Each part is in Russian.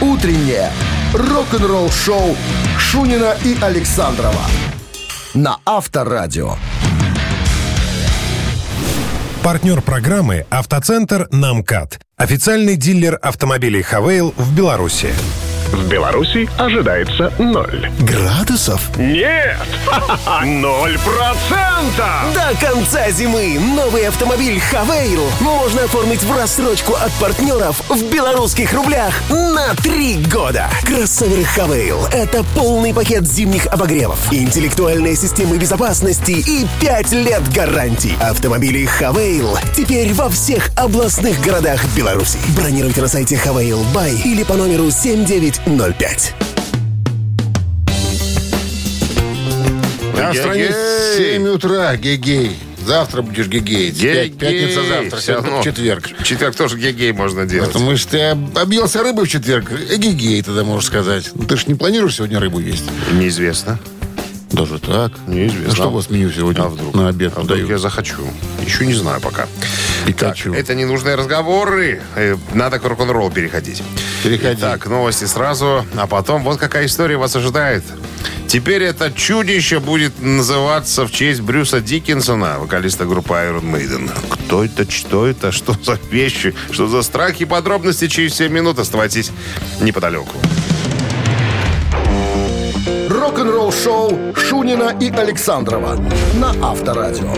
Утреннее рок-н-ролл-шоу Шунина и Александрова на Авторадио. Партнер программы «Автоцентр Намкат». Официальный дилер автомобилей «Хавейл» в Беларуси. В Беларуси ожидается ноль Градусов? Нет! Ноль процента! До конца зимы новый автомобиль «Хавейл» можно оформить в рассрочку от партнеров в белорусских рублях на три года. Кроссоверы «Хавейл» — это полный пакет зимних обогревов, интеллектуальные системы безопасности и 5 лет гарантий. Автомобили «Хавейл» теперь во всех областных городах Беларуси. Бронируйте на сайте «Хавейл Бай» или по номеру 79 05. Настроение 7 утра, гегей. Завтра будешь гегейть. Ге Пятница завтра, все равно. четверг. Четверг тоже гегей можно делать. Потому что ты объелся рыбы в четверг, э, гегей тогда можешь сказать. Ну, ты же не планируешь сегодня рыбу есть? Неизвестно. Даже так? Неизвестно. Ну, что у вас меню сегодня а вдруг? на обед? А вдруг я захочу. Еще не знаю пока. Пикачу. Это ненужные разговоры. Э, Надо к рок-н-ролл переходить. Переходи. Так, новости сразу, а потом вот какая история вас ожидает. Теперь это чудище будет называться в честь Брюса Диккенсона, вокалиста группы Iron Maiden. Кто это, что это, что за вещи, что за страхи, подробности через 7 минут. Оставайтесь неподалеку. Рок-н-ролл-шоу Шунина и Александрова на Авторадио.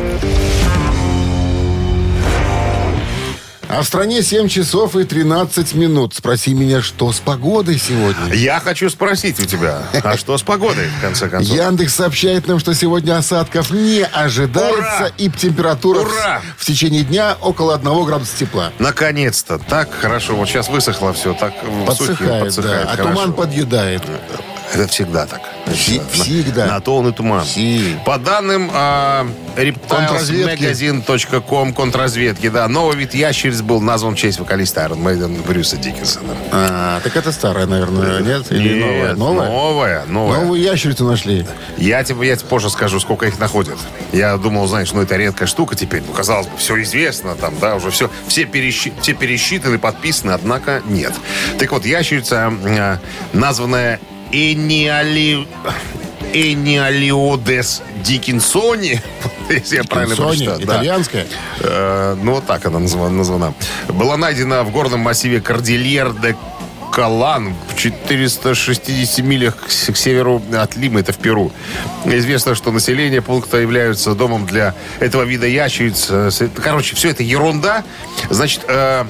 А в стране 7 часов и 13 минут. Спроси меня, что с погодой сегодня? Я хочу спросить у тебя, а что с погодой, в конце концов? Яндекс сообщает нам, что сегодня осадков не ожидается Ура! и температура в- Ура! в течение дня около 1 градуса тепла. Наконец-то. Так хорошо. Вот сейчас высохло все. Так м, сухим, Подсыхает, подсыхает. да. А туман подъедает. Это всегда так. Фи- На- всегда. На то он и туман. Си. По данным а, Контрразведки. reptilesmagazine.com контрразведки, да, новый вид ящериц был назван в честь вокалиста Iron Maiden Брюса Диккенсона. А, так это старая, наверное, нет? Или новая? Нет, Новая? новая, новая. Новую ящерицу нашли. Я тебе, я тебе позже скажу, сколько их находят. Я думал, знаешь, ну это редкая штука теперь. Ну, казалось бы, все известно, там, да, уже все, все, перещи- все пересчитаны, подписаны, однако нет. Так вот, ящерица, э, названная Эниали... Эниалиодес Диккенсони, если я правильно прочитал. да. итальянская. Э, ну, вот так она назва- названа. Была найдена в горном массиве Кордильер де Калан в 460 милях к северу от Лимы, это в Перу. Известно, что население пункта являются домом для этого вида ящериц. Э, Короче, все это ерунда. Значит, э,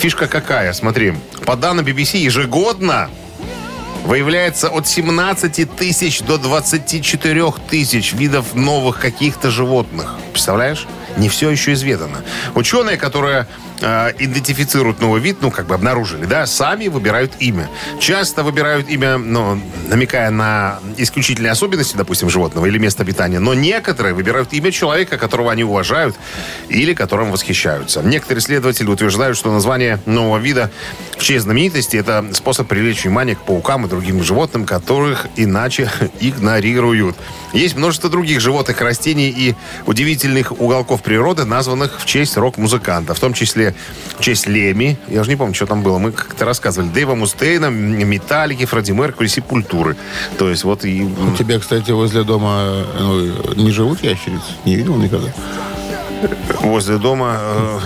фишка какая? Смотри, по данным BBC, ежегодно выявляется от 17 тысяч до 24 тысяч видов новых каких-то животных. Представляешь? Не все еще изведано. Ученые, которые э, идентифицируют новый вид, ну, как бы обнаружили, да, сами выбирают имя. Часто выбирают имя, ну, намекая на исключительные особенности, допустим, животного или места обитания. Но некоторые выбирают имя человека, которого они уважают или которым восхищаются. Некоторые исследователи утверждают, что название нового вида в честь знаменитости – это способ привлечь внимание к паукам и другим животным, которых иначе игнорируют. Есть множество других животных, растений и удивительных уголков природы, названных в честь рок-музыканта, в том числе в честь Леми. Я уже не помню, что там было. Мы как-то рассказывали. Дэйва Мустейна, Металлики, Фредди Меркьюри, Сепультуры. То есть вот и... У тебя, кстати, возле дома ну, не живут ящерицы? Не видел никогда? Возле дома э,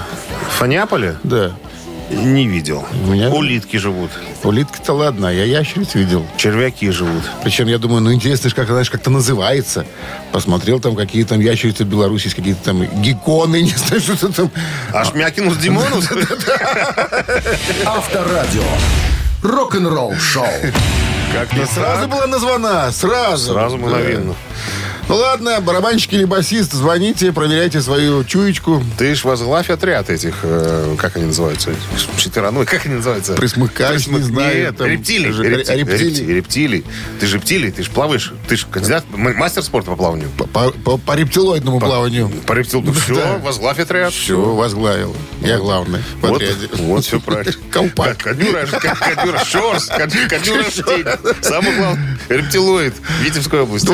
в Фаняполе Да. Не видел. Меня- Улитки живут, Улитка-то ладно, а я ящериц видел. червяки живут. Причем я думаю, ну интересно, ж, как, знаешь, как-то называется. Посмотрел там, какие там ящерицы в Беларуси, есть какие-то там гекконы, не знаю, что там. Ашмякинус Димонус? Авторадио. Рок-н-ролл шоу. Как не Сразу была названа, сразу. Сразу Да. Ну ладно, барабанщик или басист, звоните, проверяйте свою чуечку. Ты ж возглавь отряд этих, э, как они называются? Четверо, ну, как они называются? Присмыкаешь, не знаю, Нет, там, рептилий. же- рептилий. рептилий. рептилий. рептилий. Ты же рептилий, ты же плаваешь. Ты же кандидат, мастер спорта по плаванию. По, по- по- по рептилоидному плаванию. По рептилию. Все, Да. возглавь отряд. Все, возглавил. Я главный в Вот, отряде. вот все правильно. Колпак. Кадюра, Кадюра, Шорс, Кадю- Кадюра. Самый главный рептилоид Витебской области.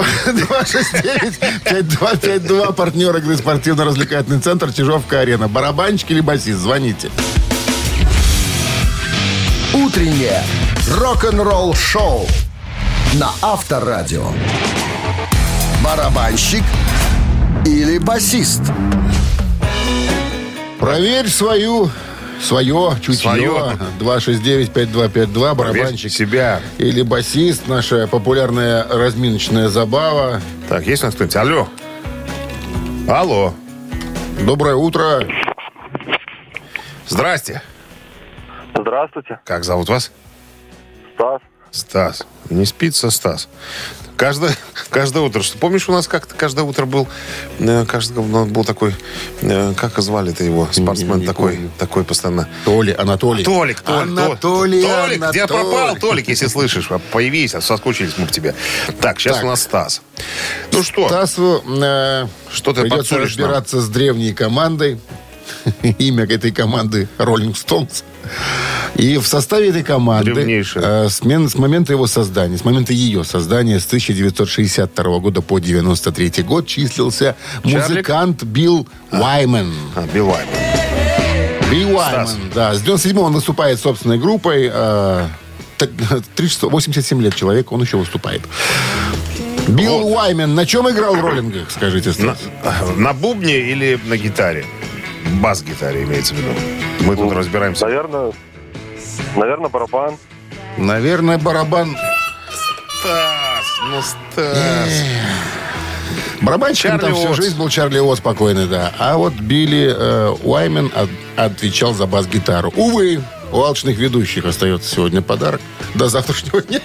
269-5252, партнер игры спортивно-развлекательный центр Чижовка-Арена. Барабанщик или басист, звоните. Утреннее рок-н-ролл-шоу на Авторадио. Барабанщик или басист? Проверь свою, свое чутье. Свое. 269-5252, барабанщик. себя. Или басист, наша популярная разминочная забава. Так, есть у нас кто-нибудь? Алло. Алло. Доброе утро. Здрасте. Здравствуйте, Как зовут вас? Стас. Стас. Не спится Стас. Каждое, каждое утро. Что, помнишь, у нас как-то каждое утро был, э, каждый, ну, был такой, э, как звали-то его, спортсмен не такой, помню. такой постоянно. Толи, Анатолий. Толик, Толик, Анатолий, Толик, где Анатолий. пропал, Толик, если слышишь? Появись, а соскучились мы по тебе. Так, сейчас Так. у нас Стас. Ну что, Стасу э, Что ты придется подсунешь нам? разбираться с древней командой. Имя этой команды Rolling Stones. И в составе этой команды э, с, мен- с момента его создания, с момента ее создания с 1962 года по 93 год числился музыкант Билл Уаймен. а, Билл Уаймен. Билл Стас. Уаймен, да. С 97 он выступает собственной группой. э, так, 36 87 лет человек, он еще выступает. Билл Вот. Уаймен на чем играл в роллингах, скажите, На, Стас? на бубне или на гитаре? Бас-гитаре имеется в виду. Мы тут разбираемся. Наверное, наверное, барабан. Наверное, барабан. Стас, ну Стас. Барабанщиком Чарли там всю Уотс. жизнь был Чарли Уотт спокойный, да. А вот Билли э, Уаймен от- отвечал за бас-гитару. Увы, у алчных ведущих остается сегодня подарок. До завтрашнего дня.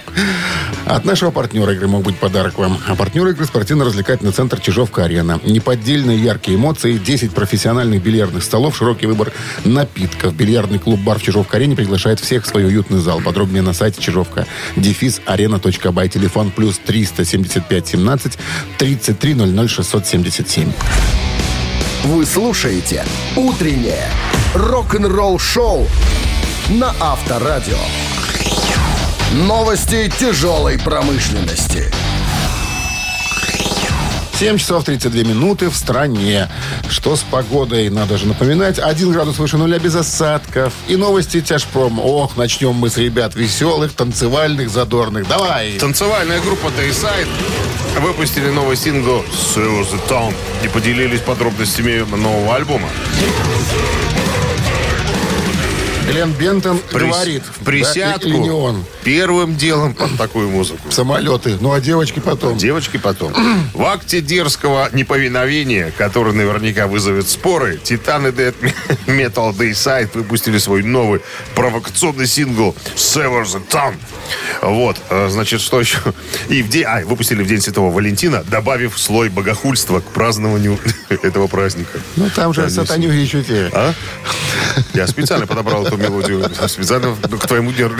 От нашего партнера игры мог быть подарок вам. А партнер игры спортивно-развлекательный центр Чижовка-Арена. Неподдельные яркие эмоции, 10 профессиональных бильярдных столов, широкий выбор напитков. Бильярдный клуб-бар в Чижовка-Арене приглашает всех в свой уютный зал. Подробнее на сайте Чижовка. Дефис арена.бай. Телефон плюс 375 17 33 00 677. Вы слушаете «Утреннее рок-н-ролл-шоу» на Авторадио. Новости тяжелой промышленности. 7 часов 32 минуты в стране. Что с погодой, надо же напоминать. 1 градус выше нуля без осадков. И новости тяжпром. Ох, начнем мы с ребят веселых, танцевальных, задорных. Давай. Танцевальная группа Dayside выпустили новый сингл «Save the Town» и поделились подробностями нового альбома. Глен Бентон Прис- говорит. в да, присядку или не он. первым делом под такую музыку. Самолеты. Ну, а девочки потом. Девочки потом. В акте дерзкого неповиновения, который наверняка вызовет споры, Титаны Dead Metal Dayside выпустили свой новый провокационный сингл Sever the Town. Вот, э, значит, что еще? И в день, а, выпустили в День Святого Валентина, добавив слой богохульства к празднованию этого праздника. Ну, там же сатанюги еще те. А? Я специально подобрал эту мелодию специально к твоему дню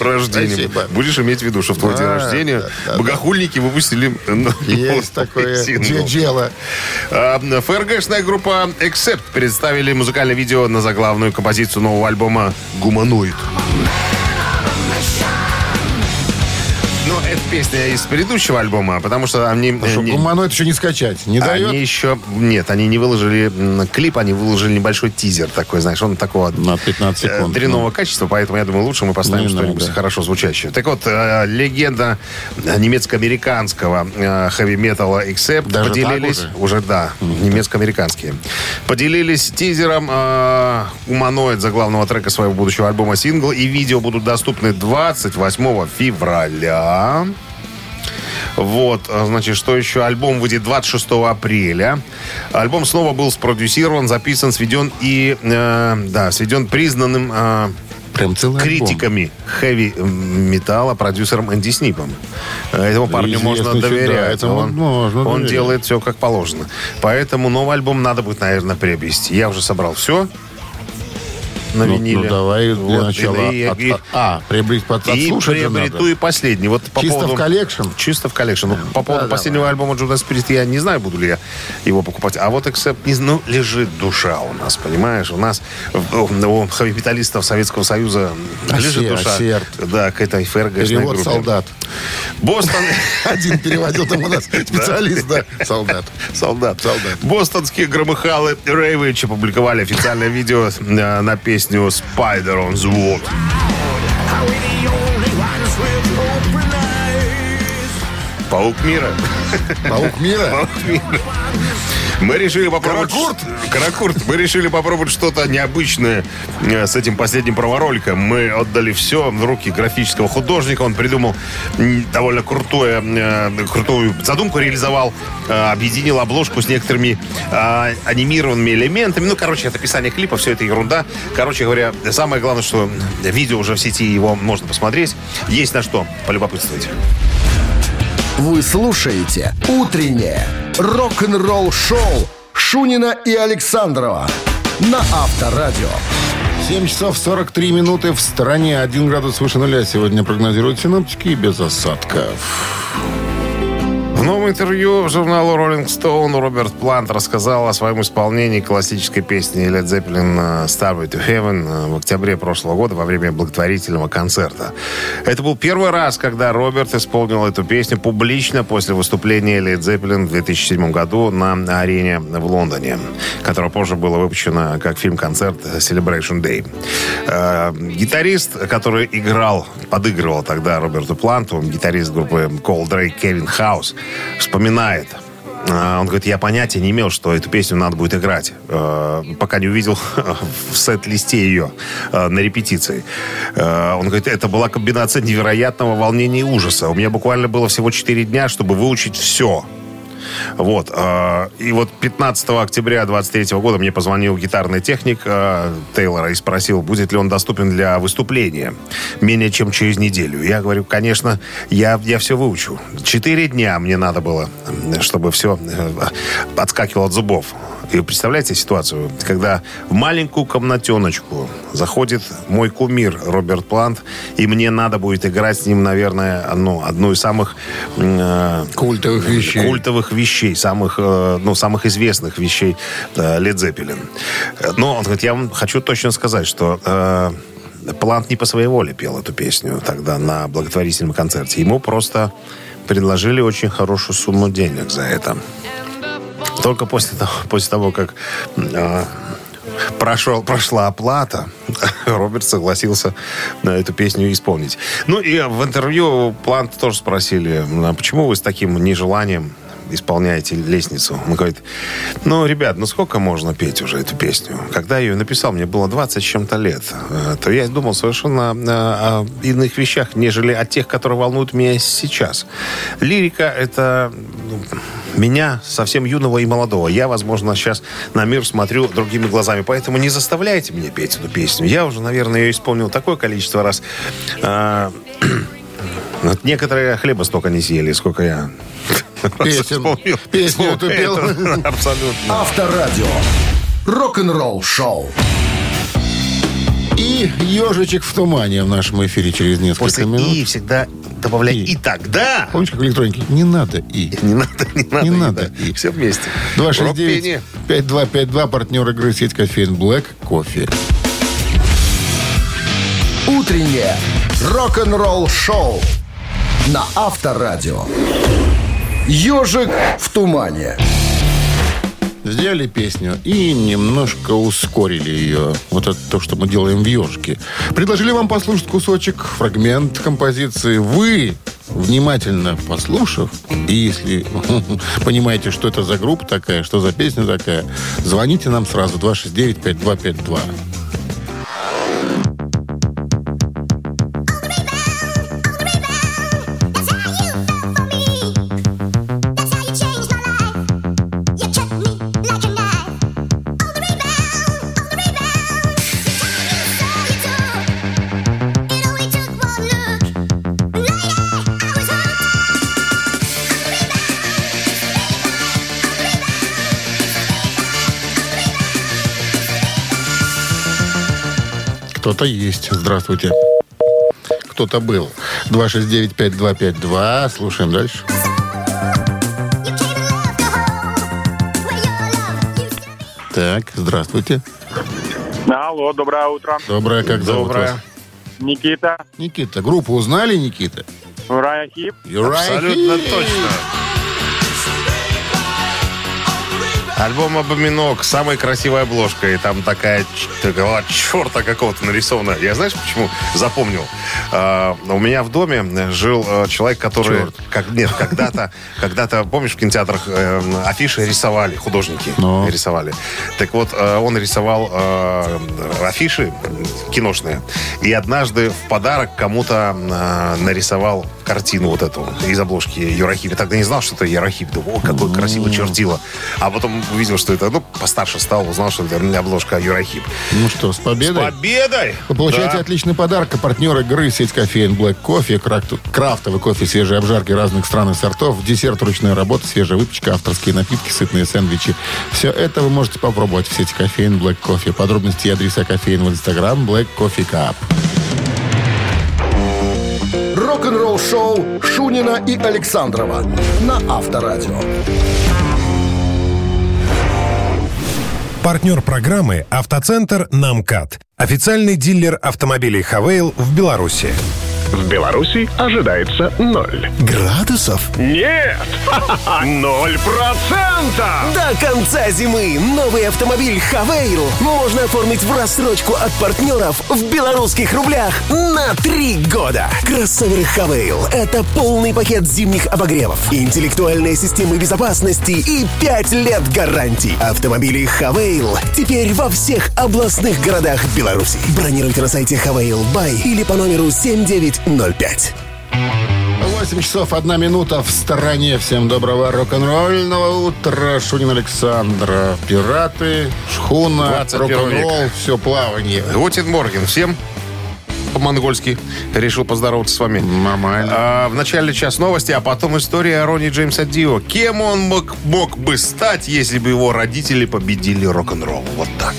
рождения. Будешь иметь в виду, что в твой день рождения богохульники выпустили ну, Есть такое сингл. дело. А, ФРГшная группа Accept представили музыкальное видео на заглавную композицию нового альбома «Гуманоид». Ну, песня из предыдущего альбома, потому что они... э, Что, не- гуманоид еще не скачать. Не дает? они еще... Нет, они не выложили клип, они выложили небольшой тизер такой, знаешь, он такого... На 15 э, секунд. дрянного качества, поэтому я думаю, лучше мы поставим Не что-нибудь надо. хорошо звучащее. Так вот, э, легенда немецко-американского хэви-металла Accept Даже поделились... так уже? да, немецко-американские. Поделились тизером э, «Уманоид» заглавного трека своего будущего альбома «Сингл», и видео будут доступны 28 февраля. Вот, а, значит, что еще? Альбом выйдет 26 апреля. Альбом снова был спродюсирован, записан, сведен и, э, да, сведен признанным э, Прям целый критиками хэви металла продюсером Энди Снипом. Э, Этому парню Известный можно доверять. этому он можно он доверять. делает все как положено. Поэтому новый альбом надо будет, наверное, приобрести. Я уже собрал все на Ну, виниле. ну, давай для Вот, начала. и- от- и- а, приобрести под и приобрету надо. и последний. Вот по Чисто поводу- в коллекшн? Чисто в коллекшн. Ну, по поводу Да, последнего альбома Judas Priest я не знаю, буду ли я его покупать. А вот Accept, ну, лежит душа у нас, понимаешь? У нас у, у хэви-металлистов Советского Союза лежит Осер- душа. осерд. Да, к этой ФРГшной Перевод группе. солдат. Бостон... Один переводил там у нас специалист, да. Солдат. Солдат. Солдат. Бостонские громыхалы Рейвич опубликовали официальное видео э, на песню «Spider on the Wall». Паук мира. Паук мира? Паук мира. Мы решили попробовать... Каракурт? Каракурт. Мы решили попробовать что-то необычное э, с этим последним промо-роликом. Мы отдали все в руки графического художника. Он придумал довольно крутое, э, крутую задумку, реализовал, э, объединил обложку с некоторыми анимированными элементами. Ну, короче, это описание клипа, все это ерунда. Короче говоря, самое главное, что видео уже в сети, его можно посмотреть. Есть на что полюбопытствовать. Вы слушаете «Утреннее рок-н-ролл-шоу» Шунина и Александрова на Авторадио. 7 часов 43 минуты в стороне. 1 градус выше нуля сегодня прогнозируют синоптики и без осадков. В новом интервью журналу Rolling Stone Роберт Плант рассказал о своем исполнении классической песни Led Zeppelin «Starway to Heaven» э, в октябре прошлого года во время благотворительного концерта. Это был первый раз, когда Роберт исполнил эту песню публично после выступления Led Zeppelin в 2007 году на арене в Лондоне, которая позже была выпущена как фильм-концерт Celebration Day. Э, Гитарист, который играл, подыгрывал тогда Роберту Планту, гитарист группы Cold Drake Кевин Хаус, вспоминает. А, Он говорит, я понятия не имел, что эту песню надо будет играть, э, пока не увидел в сет-листе ее э, на репетиции. Он говорит, это была комбинация невероятного волнения и ужаса. У меня буквально было всего 4 дня, чтобы выучить все. Вот. э, И вот 15 октября 23 года мне позвонил гитарный техник э, Тейлора и спросил, будет ли он доступен для выступления менее чем через неделю. Я говорю, конечно, я, я все выучу. Четыре дня мне надо было, чтобы все отскакивало от зубов. И представляете ситуацию, когда в маленькую комнатеночку заходит мой кумир Роберт Плант, и мне надо будет играть с ним, наверное, одну, одну из самых э, Культовых вещей. культовых вещей, самых, э, ну, самых известных вещей э, Zeppelin. Э, Но он говорит, я вам хочу точно сказать, что э, Плант не по своей воле пел эту песню тогда на благотворительном концерте. Ему просто предложили очень хорошую сумму денег за это. Только после того, после того как э, прошел, прошла оплата, Роберт согласился на эту песню исполнить. Ну и в интервью Плант тоже спросили, а почему вы с таким нежеланием исполняете лестницу. Он говорит, ну, ребят, ну сколько можно петь уже эту песню? Когда я ее написал, мне было 20 с чем-то лет. Э, То я думал совершенно э, о иных вещах, нежели о тех, которые волнуют меня сейчас. Лирика — это ну, меня, совсем юного и молодого. Я, возможно, сейчас на мир смотрю другими глазами. Поэтому не заставляйте меня петь эту песню. Я уже, наверное, ее исполнил такое количество раз. А, вот Некоторые хлеба столько не съели, сколько я Песен- песню эту пел. Абсолютно. Авторадио. Рок-н-ролл-шоу. И ежичек в тумане в нашем эфире через несколько После минут. «и» всегда добавляй «И». «и тогда». Помнишь, как электроники? Не надо и. Не надо, не надо. Не надо «и». Все вместе. Рок-пение. 269-5252, партнер игры сеть кофеин Black кофе. Утреннее рок-н-ролл-шоу на Авторадио. Ежик в тумане. Сделали песню и немножко ускорили ее. Вот это то, что мы делаем в ежике. Предложили вам послушать кусочек, фрагмент композиции. Вы, внимательно послушав, и если понимаете, что это за группа такая, что за песня такая, звоните нам сразу 269-5252. Кто-то есть. Здравствуйте. Кто-то был. 269-5252. Слушаем дальше. Так, здравствуйте. Алло, доброе утро. Доброе, как зовут Доброе. вас? Никита, Никита. Группу узнали, Никита? Рая Хип. Абсолютно точно. Альбом «Обоминок», самая красивая обложка. И там такая, такого черта какого-то нарисована. Я знаешь, почему запомнил? А, у меня в доме жил э, человек, который... Черт. Как, нет, когда-то, когда-то, помнишь, в кинотеатрах э, афиши рисовали, художники Ну. рисовали. Так вот, э, он рисовал э, афиши киношные. И однажды в подарок кому-то э, нарисовал картину вот эту из обложки Юрахип. Я тогда не знал, что это Юрахип. Думал, о, какой красивый чертила. А потом увидел, что это, ну, постарше стал, узнал, что это обложка Юрахип. Ну что, с победой. Победой! Вы получаете Да. отличный подарок. Партнер игры сеть кофеин Black Coffee. Крафтовый кофе, свежие обжарки разных стран и сортов. Десерт, ручная работа, свежая выпечка, авторские напитки, сытные сэндвичи. Все это вы можете попробовать в сети кофеин Black Coffee. Подробности и адреса кофеин в инстаграм Black Coffee Cup. Рок-н-ролл шоу Шунина и Александрова на Авторадио. Партнер программы «Автоцентр Намкат». Официальный дилер автомобилей «Хавейл» в Беларуси. В Беларуси ожидается ноль. Градусов? Нет! Ноль процентов! До конца зимы новый автомобиль «Haval» можно оформить в рассрочку от партнеров в белорусских рублях на три года. Кроссоверы «Haval» — это полный пакет зимних обогревов, интеллектуальные системы безопасности и 5 лет гарантий. Автомобили «Haval» теперь во всех областных городах Беларуси. Бронируйте на сайте «Haval Бай» или по номеру 7905. 8 часов 1 минута в стороне. Всем доброго рок-н-ролльного утра. Шунин Александра. Пираты, шхуна, 21 рок-н-ролл, все плавание. Гутин Морген. Всем по-монгольски решил поздороваться с вами. Нормально. А, в начале час новости, а потом история о Ронни Джеймса Дио. Кем он мог, мог бы стать, если бы его родители победили рок-н-ролл? Вот так.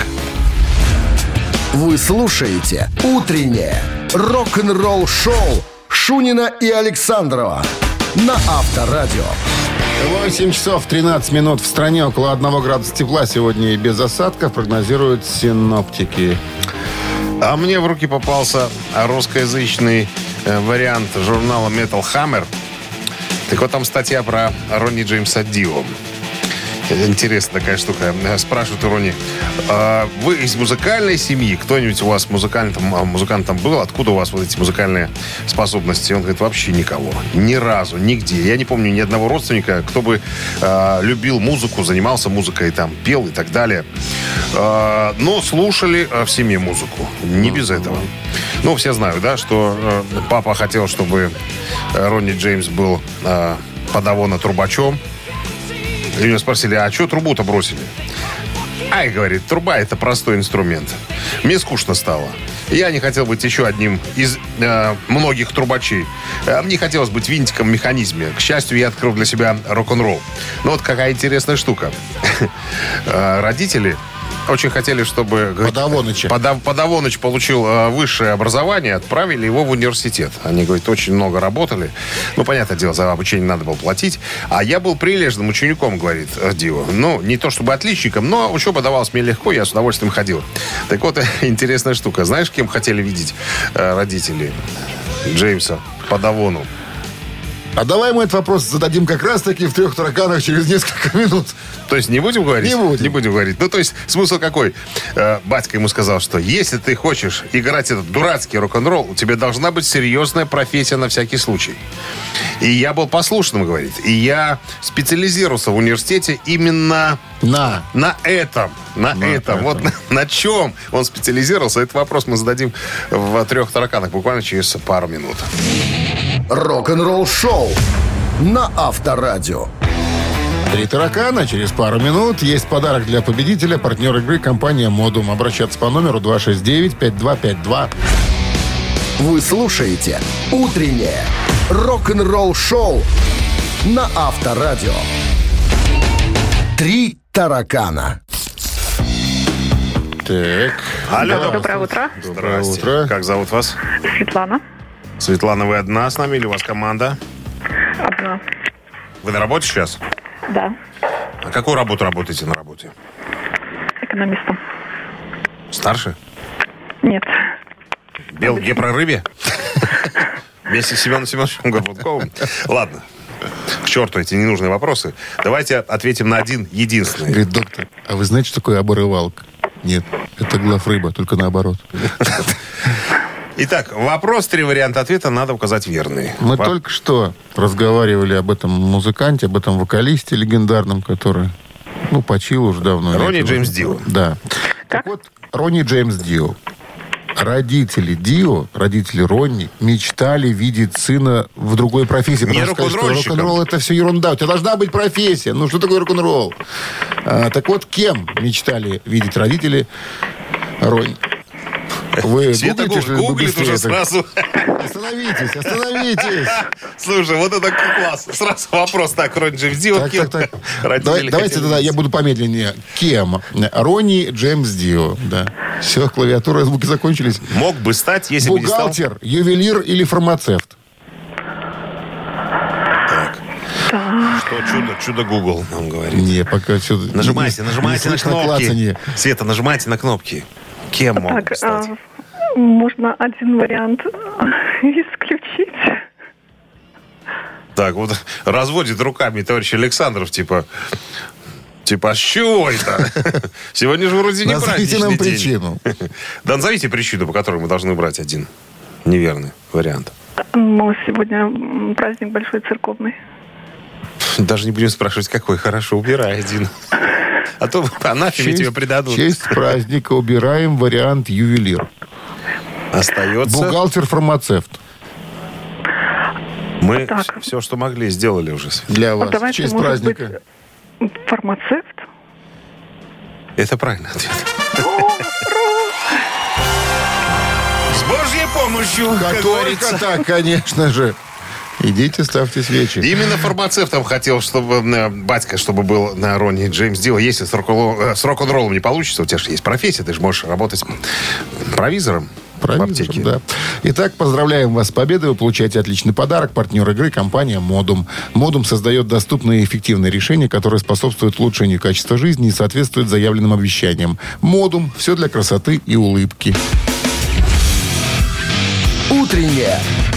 Вы слушаете «Утреннее рок-н-ролл-шоу» Шунина и Александрова на Авторадио. 8 часов 13 минут в стране. Около 1 градуса тепла сегодня и без осадков прогнозируют синоптики. А мне в руки попался русскоязычный э, вариант журнала Metal Hammer. Так вот там статья про Ронни Джеймса Дио. Интересная такая штука. Э, Спрашивают у Ронни, «А вы из музыкальной семьи? Кто-нибудь у вас музыкантом, а, музыкантом был? Откуда у вас вот эти музыкальные способности? Он говорит, вообще никого. Ни разу, нигде. Я не помню ни одного родственника, кто бы э, любил музыку, занимался музыкой, там, пел и так далее. Но слушали в семье музыку. Не без этого. Ну, все знают, да, что э, папа хотел, чтобы э, Ронни Джеймс был э, подавона трубачом. Меня спросили, а что трубу-то бросили? Ай, говорит, труба это простой инструмент. Мне скучно стало. Я не хотел быть еще одним из э, многих трубачей. Э, Мне хотелось быть винтиком в механизме. К счастью, я открыл для себя рок-н-ролл. Но вот какая интересная штука. Э, Родители очень хотели, чтобы... Подавоныча. Пода- Подавоныч получил э, высшее образование, отправили его в университет. Они, говорят, очень много работали. Ну, понятное дело, за обучение надо было платить. А я был прилежным учеником, говорит э, Дио. Ну, не то чтобы отличником, но учеба давалась мне легко, я с удовольствием ходил. Так вот, интересная штука. Знаешь, кем хотели видеть э, родители Джеймса Подавону? А давай мы этот вопрос зададим как раз-таки в трех тараканах через несколько минут. То есть не будем говорить? Не будем. Не будем говорить. Ну, то есть смысл какой? Э, батька ему сказал, что если ты хочешь играть этот дурацкий рок-н-ролл, у тебя должна быть серьезная профессия на всякий случай. И я был послушным, говорит. И я специализировался в университете именно На. на этом. На, На этом. этом. Вот на, на чем он специализировался. Этот вопрос мы зададим в трех тараканах буквально через пару минут. Рок-н-ролл шоу на Авторадио. Три таракана. Через пару минут есть подарок для победителя. Партнер игры компания «Модум». Обращаться по номеру 269-5252. Вы слушаете «Утреннее рок-н-ролл шоу» на Авторадио. Три таракана. Так. Алло, Доброе утро. Доброе утро. Как зовут вас? Светлана. Светлана, вы одна с нами или у вас команда? Одна. Вы на работе сейчас? Да. А какую работу работаете на работе? Экономистом. Старше? Нет. Бел где прорыве? Вместе с Семеном Семеновичем Горбунковым? Ладно. К черту эти ненужные вопросы. Давайте ответим на один единственный. Говорит, доктор, а вы знаете, что такое оборывалка? Нет, это глав рыба, только наоборот. Итак, вопрос, три варианта ответа, надо указать верные. Мы Во- только что разговаривали об этом музыканте, об этом вокалисте легендарном, который, ну, почил уже давно. Ронни Джеймс уже- Дио. Да. Так вот, Ронни Джеймс Дио. Родители Дио, родители Ронни, мечтали видеть сына в другой профессии. Не потому что сказали, что рок-н-ролл это все ерунда. У тебя должна быть профессия. Ну, что такое рок-н-ролл? А, так вот, кем мечтали видеть родители Ронни? Вы Света гуглите, гуглит уже сразу. Остановитесь, остановитесь. Слушай, вот это класс. Сразу вопрос. Так, Ронни Джеймс Дио, Так, кем так, так. Давай- давайте тогда я буду помедленнее. Кем? Ронни Джеймс Дио. Да. Все, клавиатура звуки закончились. Мог бы стать, если бы не стал... Бухгалтер, ювелир или фармацевт? Что чудо, чудо Google нам говорит. Не, пока все... Нажимайте, нажимайте на кнопки. Клацанье. Света, нажимайте на кнопки. Кем Так, стать? а, можно один вариант исключить. Так, вот разводит руками товарищ Александров, типа... Типа, а с чего это? Сегодня же вроде не Назовите праздничный нам день. причину. Да назовите причину, по которой мы должны брать один неверный вариант. Ну, сегодня праздник большой церковный. Даже не будем спрашивать, какой. Хорошо, убирай один. А то анафеме тебе придадут. В честь праздника убираем вариант ювелир. Остается... Бухгалтер-фармацевт. Мы Так. все, что могли, сделали уже. Для вас. Вот В давайте, честь праздника. быть, фармацевт? Это правильный ответ. С Божьей помощью, как Как говорится. так, конечно же. Идите, ставьте свечи. Именно фармацевтом хотел, чтобы э, батька, чтобы был на Ронни Джеймс Дио. Если с э, с рок-н-роллом не получится, у тебя же есть профессия, ты же можешь работать провизором в Провизором, аптеке. да. Итак, поздравляем вас с победой. Вы получаете отличный подарок. Партнер игры – компания «Модум». «Модум» создает доступные и эффективные решения, которые способствуют улучшению качества жизни и соответствуют заявленным обещаниям. «Модум» – все для красоты и улыбки. Утреннее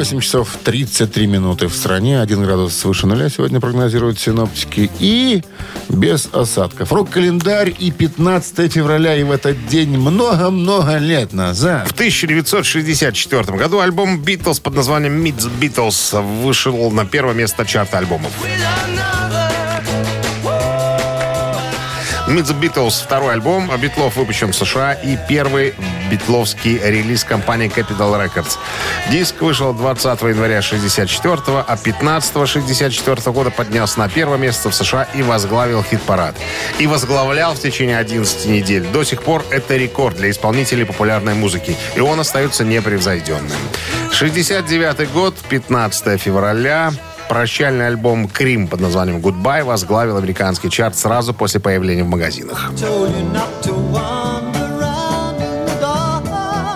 8 часов 33 минуты в стране. 1 градус свыше нуля сегодня прогнозируют синоптики. И без осадков. Рок-календарь и 15 февраля. И в этот день много-много лет назад. В 1964 году альбом «Битлз» под названием «Meet the Beatles» вышел на первое место чарта альбомов. «Meet the Beatles» — второй альбом Битлов выпущен в США и первый битловский релиз компании Capital Records. Диск вышел 20 января 64 а 15 64 года поднялся на первое место в США и возглавил хит-парад. И возглавлял в течение 11 недель. До сих пор это рекорд для исполнителей популярной музыки. И он остается непревзойденным. 69 год, 15 февраля. Прощальный альбом «Крим» под названием «Goodbye» возглавил американский чарт сразу после появления в магазинах.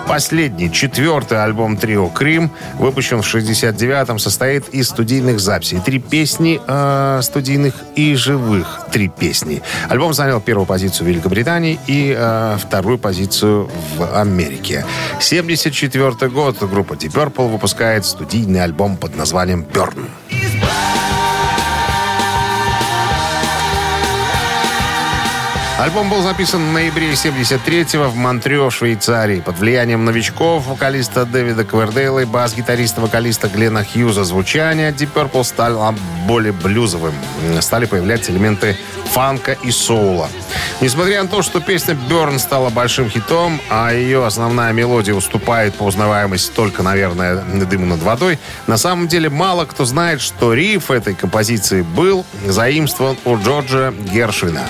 Последний, четвертый альбом трио «Крим», выпущен в 69-м, состоит из студийных записей. Три песни э, студийных и живых три песни. Альбом занял первую позицию в Великобритании и э, вторую позицию в Америке. 74 год группа Deep Purple выпускает студийный альбом под названием «Burn». Альбом был записан в ноябре 73-го в Монтрео, Швейцарии. Под влиянием новичков, вокалиста Дэвида Квердейла и бас-гитариста-вокалиста Глена Хьюза звучание Deep Purple стало более блюзовым. Стали появляться элементы фанка и соула. Несмотря на то, что песня «Burn» стала большим хитом, а ее основная мелодия уступает по узнаваемости только, наверное, «Дыму над водой», на самом деле мало кто знает, что риф этой композиции был заимствован у Джорджа Гершвина.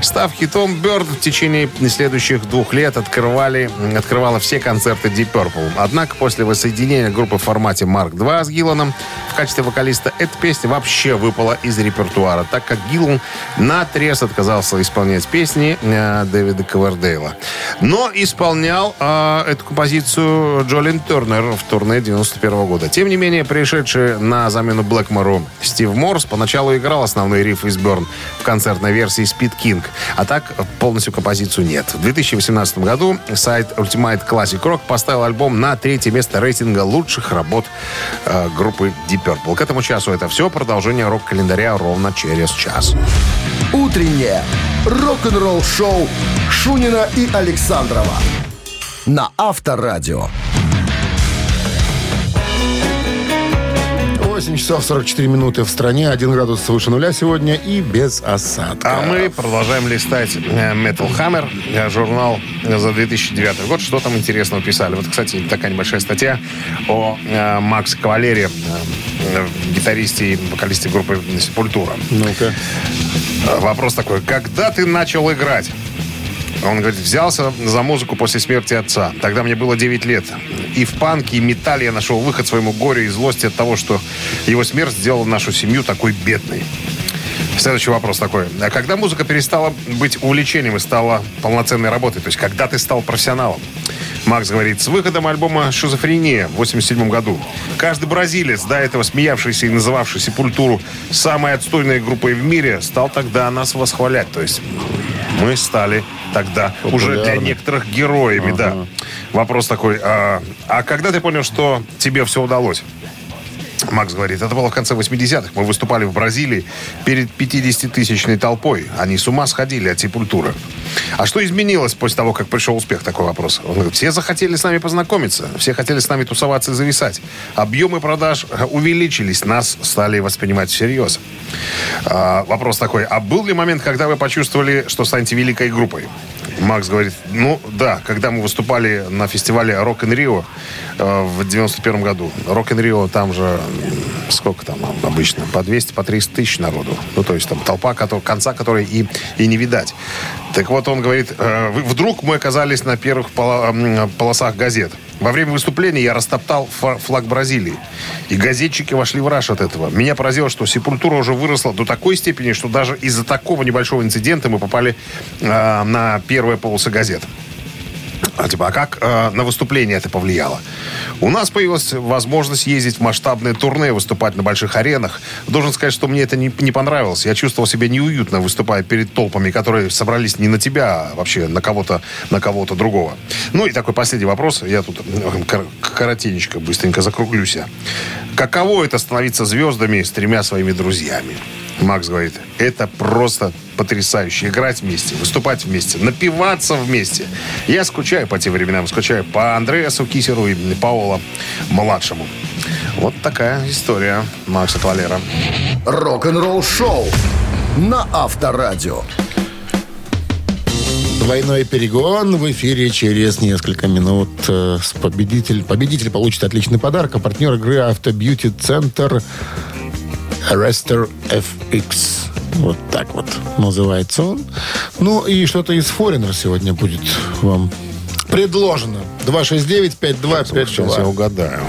Став хитом, Bird в течение следующих двух лет открывали, открывала все концерты Deep Purple. Однако после воссоединения группы в формате Mark II с Гилланом в качестве вокалиста эта песня вообще выпала из репертуара, так как Гиллан на на отказался исполнять песни э, Дэвида Ковердейла. Но исполнял э, эту композицию Джолин Тернер в турне 91 года. Тем не менее, пришедший на замену Блэкмору Стив Морс поначалу играл основной риф из Берн в концертной версии Speed King, а так полностью композицию нет. В 2018 году сайт Ultimate Classic Rock поставил альбом на третье место рейтинга лучших работ э, группы Deep Purple. К этому часу это все. Продолжение рок-календаря ровно через час. Утреннее рок-н-ролл-шоу Шунина и Александрова на Авторадио. 8 часов 44 минуты в стране, 1 градус выше нуля сегодня и без осадка. А мы продолжаем листать э, Metal Hammer, э, журнал за 2009 год. Что там интересного писали? Вот, кстати, такая небольшая статья о э, Макс Кавалере, гитаристе и вокалисте группы Сепультура. Ну-ка. Э, Вопрос такой. Когда ты начал играть? Он говорит, взялся за музыку после смерти отца. Тогда мне было 9 лет. И в панке, и металле я нашел выход своему горю и злости от того, что его смерть сделала нашу семью такой бедной. Следующий вопрос такой. А когда музыка перестала быть увлечением и стала полноценной работой? То есть, когда ты стал профессионалом? Макс говорит, с выходом альбома «Шизофрения» в 87 году. Каждый бразилец, до этого смеявшийся и называвший «Сепультуру» самой отстойной группой в мире, стал тогда нас восхвалять. То есть, мы стали тогда уже для Популярны. некоторых героями, да. Вопрос такой, а, а когда ты понял, что тебе все удалось? Макс говорит, это было в конце 80-х. Мы выступали в Бразилии перед 50-тысячной толпой. Они с ума сходили от сепультуры. А что изменилось после того, как пришел успех? Такой вопрос. Он говорит, все захотели с нами познакомиться. Все хотели с нами тусоваться и зависать. Объемы продаж э, увеличились. Нас стали воспринимать всерьез. А, вопрос такой. А был ли момент, когда вы почувствовали, что станете великой группой? Макс говорит, ну да, когда мы выступали на фестивале Рок ин Рио э, в 91 году. Рок ин Рио там же сколько там обычно? По 200, по 300 тысяч народу. Ну, то есть там толпа, котор- конца которой и, и не видать. Так вот, он говорит, э, вдруг мы оказались на первых м, полосах газет. Во время выступления я растоптал флаг Бразилии. И газетчики вошли в раж от этого. Меня поразило, что сепультура уже выросла до такой степени, что даже из-за такого небольшого инцидента мы попали э, на первые полосы газет. А, типа, а как э, на выступление это повлияло? У нас появилась возможность ездить в масштабные турне, выступать на больших аренах. Должен сказать, что мне это не, не понравилось. Я чувствовал себя неуютно, выступая перед толпами, которые собрались не на тебя, а вообще на кого-то, на кого-то другого. Ну и такой последний вопрос. Я тут э, кор- коротенечко, быстренько закруглюсь. Каково это становиться звездами с тремя своими друзьями? Макс говорит, это просто потрясающе. Играть вместе, выступать вместе, напиваться вместе. Я скучаю по тем временам, скучаю по Андреасу Кисеру и Паоло младшему. Вот такая история Макса Кавалера. Рок-н-ролл-шоу на Авторадио. Двойной перегон в эфире через несколько минут. Э, с Победитель, победитель получит отличный подарок. А партнер игры Автобьюти Arrester FX. Вот так вот называется он. Ну и что-то из Foreigner сегодня будет вам предложено. 269-5252. Сейчас я угадаю.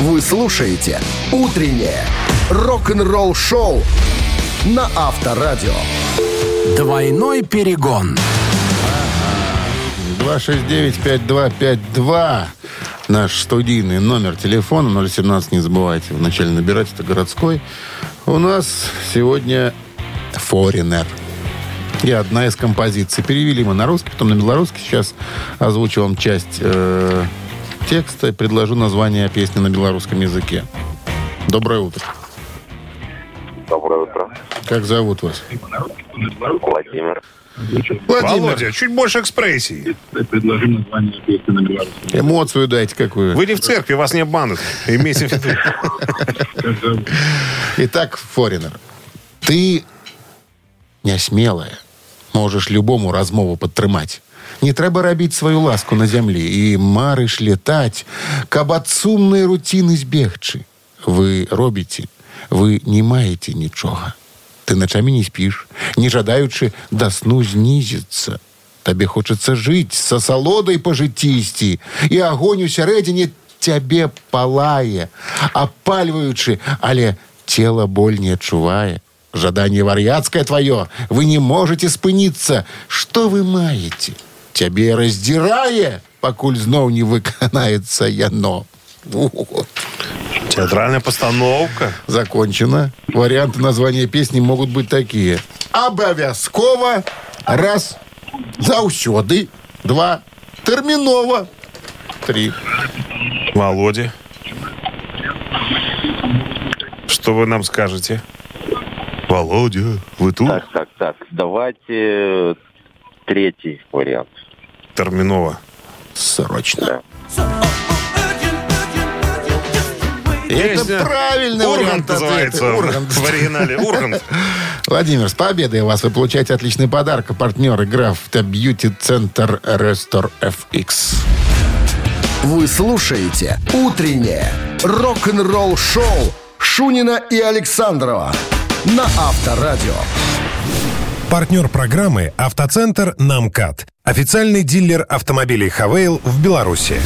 Вы слушаете «Утреннее рок-н-ролл-шоу» на Авторадио. Двойной перегон. 269-5252. Наш студийный номер телефона 017, не забывайте вначале набирать, это городской. У нас сегодня Foreigner. И одна из композиций. Перевели мы на русский, потом на белорусский. Сейчас озвучу вам часть э, текста и предложу название песни на белорусском языке. Доброе утро. Доброе утро. Как зовут вас? Владимир. Володя, чуть больше экспрессии. Эмоцию дайте какую. Вы не в церкви, вас не обманут. Имейте в виду. Итак, Форинер, ты нясмелая. Можеш любому размову падтрымаць. Не трэба рабіць сваю ласку на зямлі і марыш летаць, каб ад сумнай руціны збегчы. Вы робіце, вы не маеце нічога. Ты начамі не спіш, не жадаючы да сну знізіцца. Табе хочацца жыць, са салодай па жыцці ісці, і агонь у сярэдзіне цябе палае, апальваючы, але цела боль не адчувае. Жадание вар'яцкое твое. Вы не можете спыниться. Что вы маете? Тебе раздирае, покуль знов не выканается яно. Вот. Театральная постановка. Закончено. Варианты названия песни могут быть такие. Обовязково. Раз. Заусёды. Два. Терминова. Три. Володя. Что вы нам скажете? Володя, вы тут? Так, так, так. Давайте третий вариант. Терминова. Срочно. Да. Песня Это правильный Ургант вариант ответа. называется Ургант. в оригинале. Ургант. Владимир, с победой вас вы получаете отличный подарок. Партнер игра Автобьюти-центр Рестор FX. Вы слушаете «Утреннее рок-н-ролл-шоу» Шунина и Александрова на Авторадио. Партнер программы «Автоцентр Намкат». Официальный дилер автомобилей «Хавейл» в Беларуси.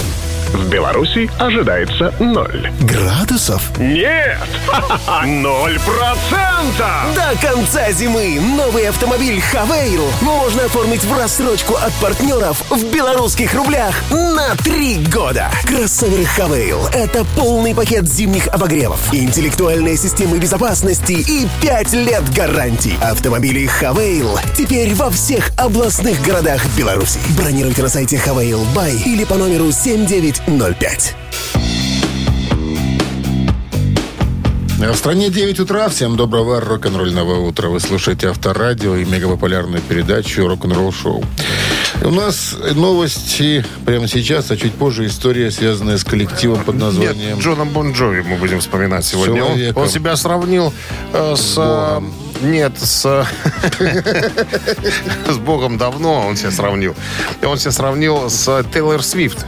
В Беларуси ожидается ноль Градусов? Нет! Ноль процента! До конца зимы новый автомобиль «Haval» можно оформить в рассрочку от партнеров в белорусских рублях на три года. Кроссоверы «Haval» — это полный пакет зимних обогревов, интеллектуальные системы безопасности и 5 лет гарантий. Автомобили «Haval» теперь во всех областных городах Беларуси. Бронируйте на сайте «Haval Бай» или по номеру 79 05. В стране 9 утра. Всем доброго рок-н-ролльного утра. Вы слушаете Авторадио и мегапопулярную передачу «Рок-н-ролл шоу». У нас новости прямо сейчас, а чуть позже история, связанная с коллективом под названием... Нет, Джоном Бон Джови мы будем вспоминать сегодня. Он, он себя сравнил э, с... Э, Богом. Нет, с... с Богом давно он себя сравнил. Он себя сравнил с Тейлор Свифт.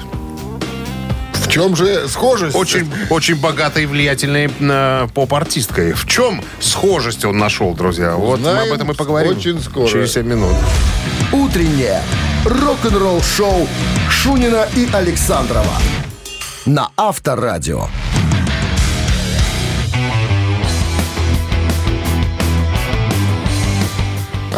В чем же схожесть? Очень, очень богатой и влиятельной э, поп-артисткой. В чем схожесть он нашел, друзья? Вот мы Узнаем об этом и поговорим. очень скоро. Через 7 минут. «Утреннее рок-н-ролл-шоу» Шунина и Александрова на Авторадио.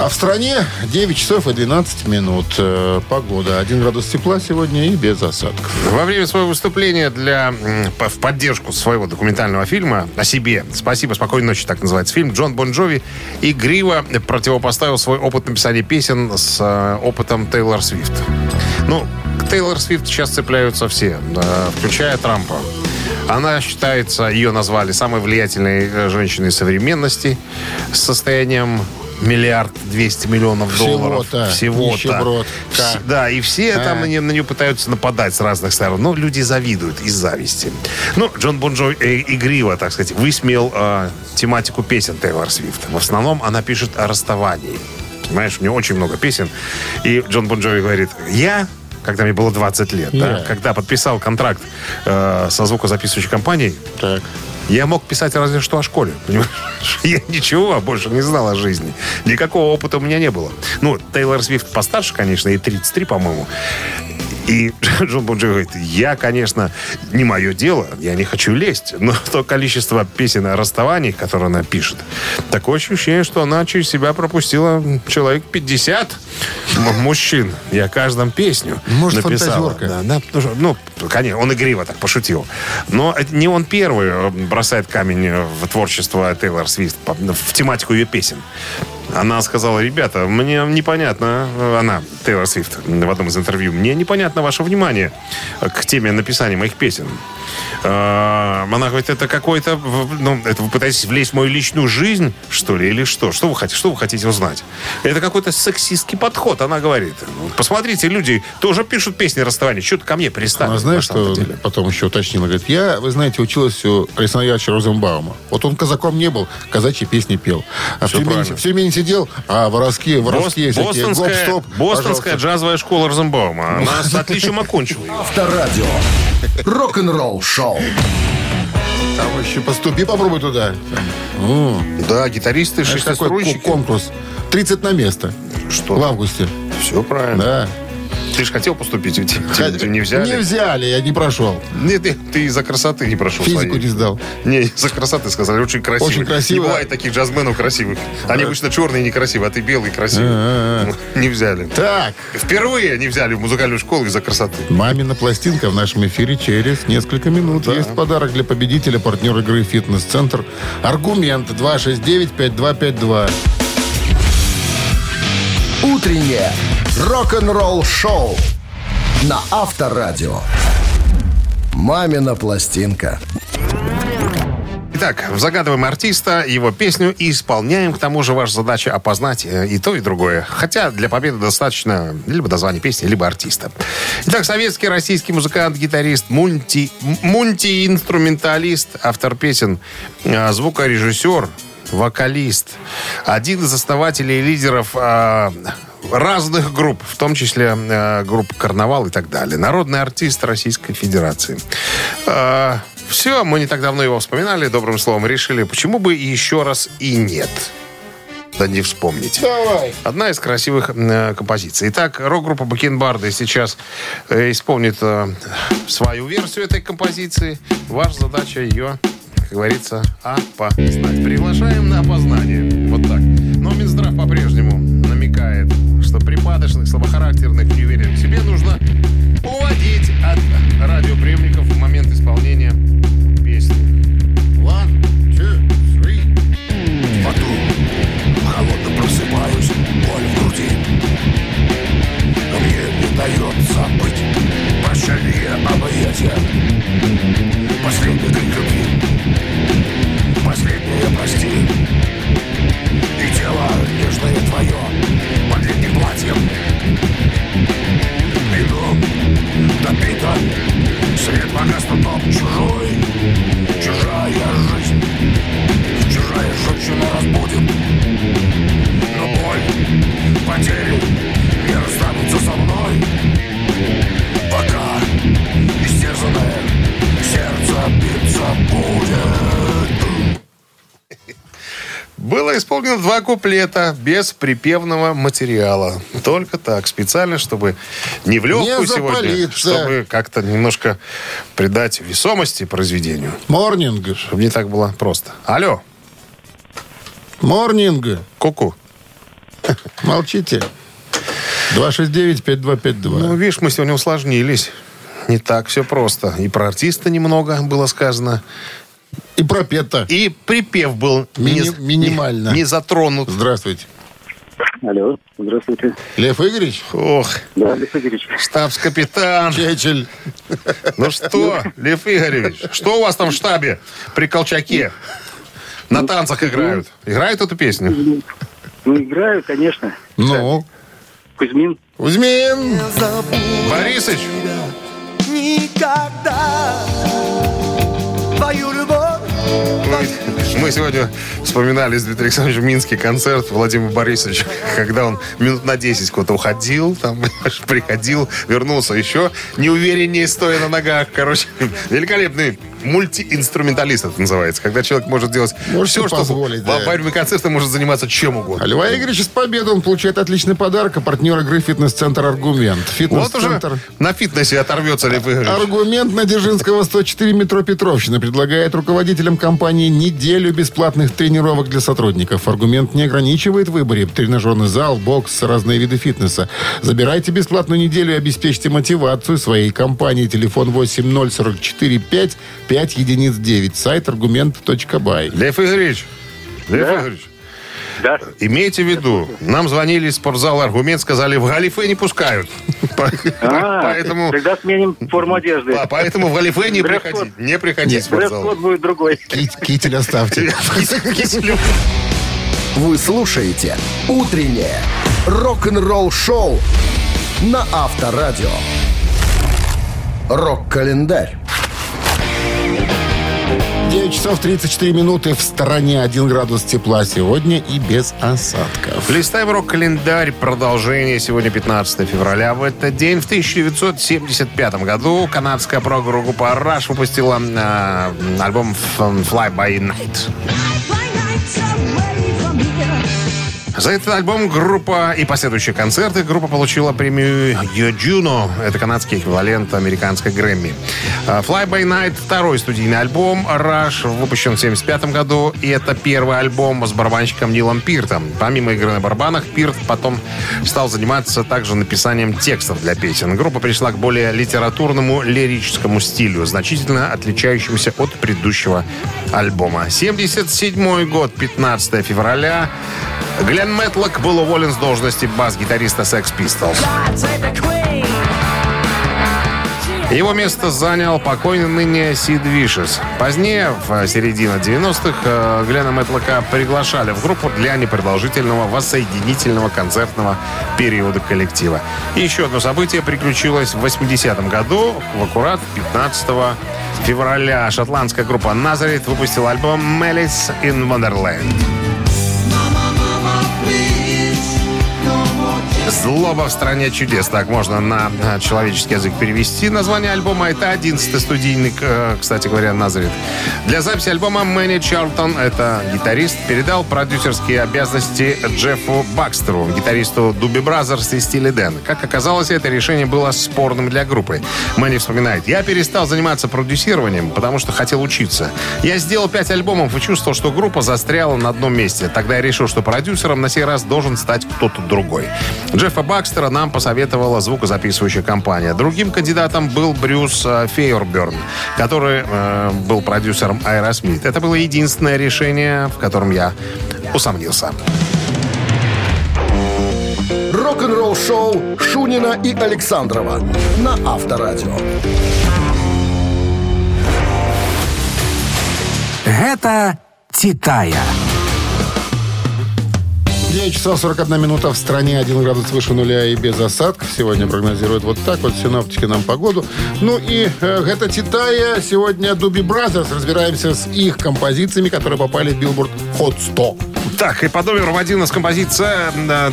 А в стране 9 часов и 12 минут. Э, Погода. 1 градус тепла сегодня и без осадков. Во время своего выступления для, в поддержку своего документального фильма о себе «Спасибо, спокойной ночи», так называется фильм, Джон Бон Джови игриво противопоставил свой опыт написания песен с э, опытом Тейлор Свифт. Ну, к Тейлор Свифт сейчас цепляются все, включая Трампа. Она считается, ее назвали самой влиятельной э, женщиной современности с состоянием миллиард двести миллионов долларов. Всего-то, Всего-то. Вс- Да, и все А. там на нее, на нее пытаются нападать с разных сторон. Но люди завидуют из зависти. Ну, Джон Бон Джови э, игриво, так сказать, высмеял э, тематику песен Тейлор Свифт. В основном она пишет о расставании. Понимаешь, у нее очень много песен. И Джон Бон Джови говорит, я когда мне было 20 лет, да, Да. когда подписал контракт э, со звукозаписывающей компанией, Так. Я мог писать разве что о школе. Понимаешь? Я ничего больше не знал о жизни. Никакого опыта у меня не было. Ну, Тейлор Свифт постарше, конечно, и 33, по-моему. И Джон Бон Джови говорит, я, конечно, не мое дело, я не хочу лезть, но то количество песен о расставании, которые она пишет, такое ощущение, что она через себя пропустила человек 50 м- мужчин. Я каждом песню Может, написала. Да, да, ну, конечно, он игриво так пошутил. Но это не он первый э, бросает камень в творчество Тейлор Свифт, по- в тематику ее песен. Она сказала, ребята, мне непонятно, она, Тейлор Свифт, в одном из интервью, мне непонятно ваше внимание к теме написания моих песен. Э, Она говорит, это какой-то, в- ну, это вы пытаетесь влезть в мою личную жизнь, что ли, или что? Что вы хотите, что вы хотите узнать? Это какой-то сексистский подход, она говорит. Ну, Посмотрите, люди тоже пишут песни расставания, что-то ко мне перестали. Она знаешь, что деле. потом еще уточнила? Говорит, я, вы знаете, училась у Александра Яковлевича Розенбаума. Вот он казаком не был, казачьи песни пел. А в Всё тюрьме, правильно. в тюрьме не сидел, а воровские, воровские Бос- всякие, Бостонская, гоп-стоп. бостонская пожалуйста. джазовая школа Розенбаума. Она с отличием окончила ее. Авторадио. Рок-н-ролл шоу. Там еще поступи, попробуй туда. М, Да, гитаристы, шестиструнщики. ку- конкурс. 30 на место. Что? В августе. Все правильно. Да. Ты же хотел поступить, ведь тебя не взяли. Не взяли, я не прошел. Нет, ты, ты из-за красоты не прошел. Физику своей. не сдал. Не, из-за красоты сказали, очень красивый. Очень красиво. Не бывает таких джазменов красивых. Они обычно черные и некрасивые, а ты белый красивый. А-а-а. Ну, Не взяли. Так, Впервые не взяли в музыкальную школу из-за красоты. мамина пластинка в нашем эфире через несколько минут. Есть подарок для победителя, партнер игры «Фитнес-центр». Аргумент 269-5252. Утреннее рок-н-ролл-шоу на Авторадио. «Мамина пластинка». Итак, загадываем артиста, его песню и исполняем. К тому же ваша задача опознать э, и то, и другое. Хотя для победы достаточно либо названия песни, либо артиста. Итак, советский, российский музыкант, гитарист, мульти, мультиинструменталист, автор песен, э, звукорежиссер, вокалист. Один из основателей и лидеров э, разных групп, в том числе э, групп «Карнавал» и так далее. Народный артист Российской Федерации. Э, все, мы не так давно его вспоминали, добрым словом решили, почему бы еще раз и нет. Да не вспомнить. Давай. Одна из красивых э, композиций. Итак, рок-группа Бакенбарды сейчас э, исполнит э, свою версию этой композиции. Ваша задача ее, как говорится, опознать. Приглашаем на опознание. Вот так. Но Минздрав по-прежнему намекает, что припадочных, слабохарактерных, неуверенных в себе нужно уводить от радиоприемников куплета без припевного материала. Только так, специально, чтобы не в легкую Не сегодня, чтобы как-то немножко придать весомости произведению. Морнинг. Чтобы не так было просто. Алло, Морнинг. ку-ку. Молчите. 269-5252. Ну, видишь, мы сегодня усложнились. Не так все просто. И про артиста немного было сказано. И пропета. И припев был Мини- не, минимально. не- не затронут. Здравствуйте. Алло, здравствуйте. Лев Игоревич? Ох, Да, Лев Игоревич. штабс-капитан. Чечель. Ну что, Лев Игоревич, что у вас там в штабе при Колчаке? На танцах играют. Играют эту песню? Ну, играю, конечно. Ну, Кузьмин. Кузьмин. Борисыч, Никогда va io мы, мы сегодня вспоминали с Дмитрием Александровичем Минский концерт Владимира Борисовича, когда он минут на 10 куда-то уходил, там приходил, вернулся еще неувереннее, стоя на ногах. Короче, великолепный мультиинструменталист это называется, когда человек может делать Может все, что позволить, во да. время концерта может заниматься чем угодно. А Льва Игоревича с победой он получает отличный подарок. А партнер игры «Фитнес-центр Аргумент». Вот уже «Фитнес-центр на фитнесе оторвется Лев Игоревич. Аргумент на Дзержинского 104 метро Петровщина предлагает руководителям компании неделю бесплатных тренировок для сотрудников. Аргумент не ограничивает в выборе. Тренажерный зал, бокс, разные виды фитнеса. Забирайте бесплатную неделю и обеспечьте мотивацию своей компании. Телефон 8044 5 5 единиц 9. Сайт аргумент.бай. Лев Игоревич, Лев Да. Игоревич, Да. имейте в виду, нам звонили из спортзала «Аргумент», сказали, в галифе не пускают. А, Поэтому... тогда сменим форму одежды. Да, поэтому в галифе не Дресс-код. приходи. Не приходи в спортзал. Дресс-код будет другой. Кит- Китель оставьте. Вы слушаете «Утреннее рок-н-ролл-шоу» на Авторадио. Рок-календарь. 9 часов 34 минуты в стороне 1 градус тепла сегодня и без осадков. Листаем рок-календарь. Продолжение. Сегодня 15 февраля. В этот день, в 1975 году, канадская прог-группа Rush выпустила э, альбом Fly By Night. За этот альбом группа и последующие концерты группа получила премию Юджуно. Это канадский эквивалент американской Грэмми. А, Fly By Night — второй студийный альбом. Rush выпущен в 1975 году. И это первый альбом с барабанщиком Нилом Пиртом. Помимо игры на барабанах, Пирт потом стал заниматься также написанием текстов для песен. Группа перешла к более литературному, лирическому стилю, значительно отличающемуся от предыдущего альбома. 77 год, 15 февраля. Глен Мэтлок был уволен с должности бас-гитариста Sex Pistols. Его место занял покойный ныне Сид Вишес. Позднее, в середине 90-х, э, Глена Мэтлока приглашали в группу для непродолжительного воссоединительного концертного периода коллектива. И еще одно событие приключилось в 80-м году, в аккурат 15 февраля. Шотландская группа Nazareth выпустила альбом «Malice in Wonderland». «Злоба в стране чудес». Так можно на э, человеческий язык перевести название альбома. Это 11-й студийник, э, кстати говоря, Назарит. Для записи альбома Мэнни Чарлтон, это гитарист, передал продюсерские обязанности Джеффу Бакстеру, гитаристу Doobie Brothers и Steely Dan. Как оказалось, это решение было спорным для группы. Мэнни вспоминает, «Я перестал заниматься продюсированием, потому что хотел учиться. Я сделал пять альбомов и чувствовал, что группа застряла на одном месте. Тогда я решил, что продюсером на сей раз должен стать кто-то другой». Джеффа Бакстера нам посоветовала звукозаписывающая компания. Другим кандидатом был Брюс э, Фейерберн, который э, был продюсером Aerosmith. Это было единственное решение, в котором я усомнился. Рок-н-ролл шоу Шунина и Александрова на Авторадио. Гэта Титая. 9 часов 41 минута в стране, 1 градус выше нуля и без осадков. Сегодня прогнозируют вот так вот синоптики нам погоду. Ну и э, это Титая. Сегодня Doobie Brothers. Разбираемся с их композициями, которые попали в Билборд Hot 100. Так, и по номеру один у нас композиция э,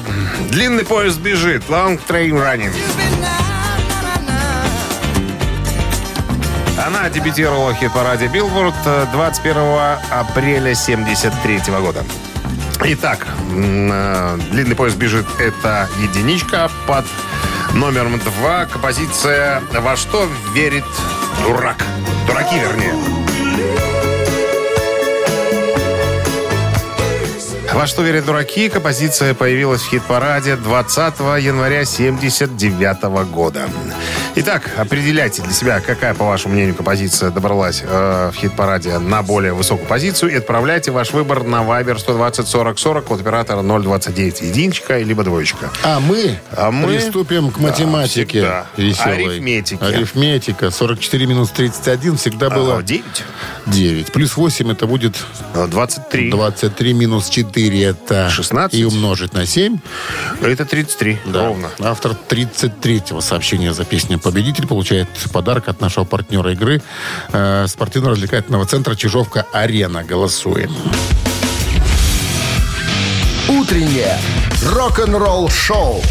«Длинный поезд бежит», «Long Train Running». Она дебютировала в хит-параде Билборд 21 апреля 73 года. Итак, э, длинный поезд бежит. Это единичка под номером два. Композиция «Во что верит дурак?» Дураки, вернее. «Во что верят дураки» композиция появилась в хит-параде 20 января 79 года. Итак, определяйте для себя, какая, по вашему мнению, композиция добралась э, в хит-параде на более высокую позицию и отправляйте ваш выбор на Viber 120 40 40 от оператора 029 единичка либо двоечка. А мы, А мы- приступим к Да, математике всегда. веселой. Арифметике. Арифметика. 44 минус 31 всегда было А, 9? 9. Плюс 8 это будет 23. 23 минус 4 это 16. И умножить на 7. Это 33. Да. Ровно. Автор 33-го сообщения за песню «Победитель» получает подарок от нашего партнера игры э, спортивно-развлекательного центра «Чижовка-Арена». Голосуем. Утреннее рок-н-ролл шоу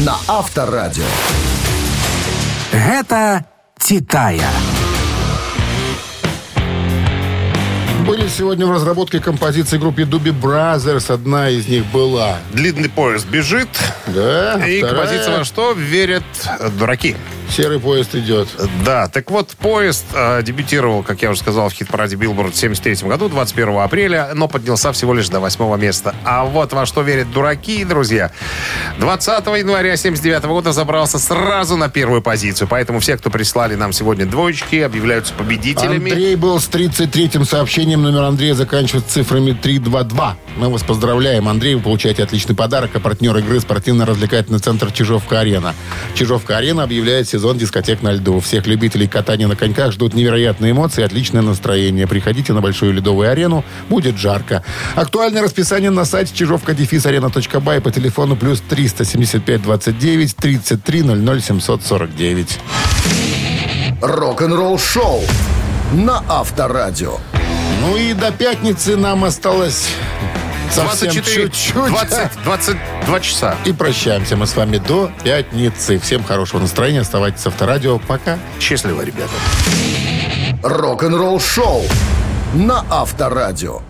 на Авторадио. Гэта Титая. Были сегодня в разработке композиции группе Doobie Brothers. Одна из них была. Длинный поезд бежит. Да, И вторая. композиция во что верят дураки. Серый поезд идет. Да, так вот, поезд э, дебютировал, как я уже сказал, в хит-параде Билборд в 73 году, 21 апреля, но поднялся всего лишь до восьмого места. А вот во что верят дураки, друзья. 20 января 79 года забрался сразу на первую позицию. Поэтому все, кто прислали нам сегодня двоечки, объявляются победителями. Андрей был с 33-м сообщением. Номер Андрея заканчивается цифрами 322. Мы вас поздравляем, Андрей. Вы получаете отличный подарок. А партнер игры спортивно-развлекательный центр «Чижовка-арена». «Чижовка-арена» объявляет сезон дискотек на льду. Всех любителей катания на коньках ждут невероятные эмоции и отличное настроение. Приходите на большую ледовую арену. Будет жарко. Актуальное расписание на сайте чижовка-арена.бай по телефону плюс 375 29 33 00 749. Рок-н-ролл шоу на Авторадио. Ну и до пятницы нам осталось совсем 24, чуть-чуть. 20, 22 часа. И прощаемся мы с вами до пятницы. Всем хорошего настроения. Оставайтесь с Авторадио. Пока. Счастливо, ребята. Рок-н-ролл шоу на Авторадио.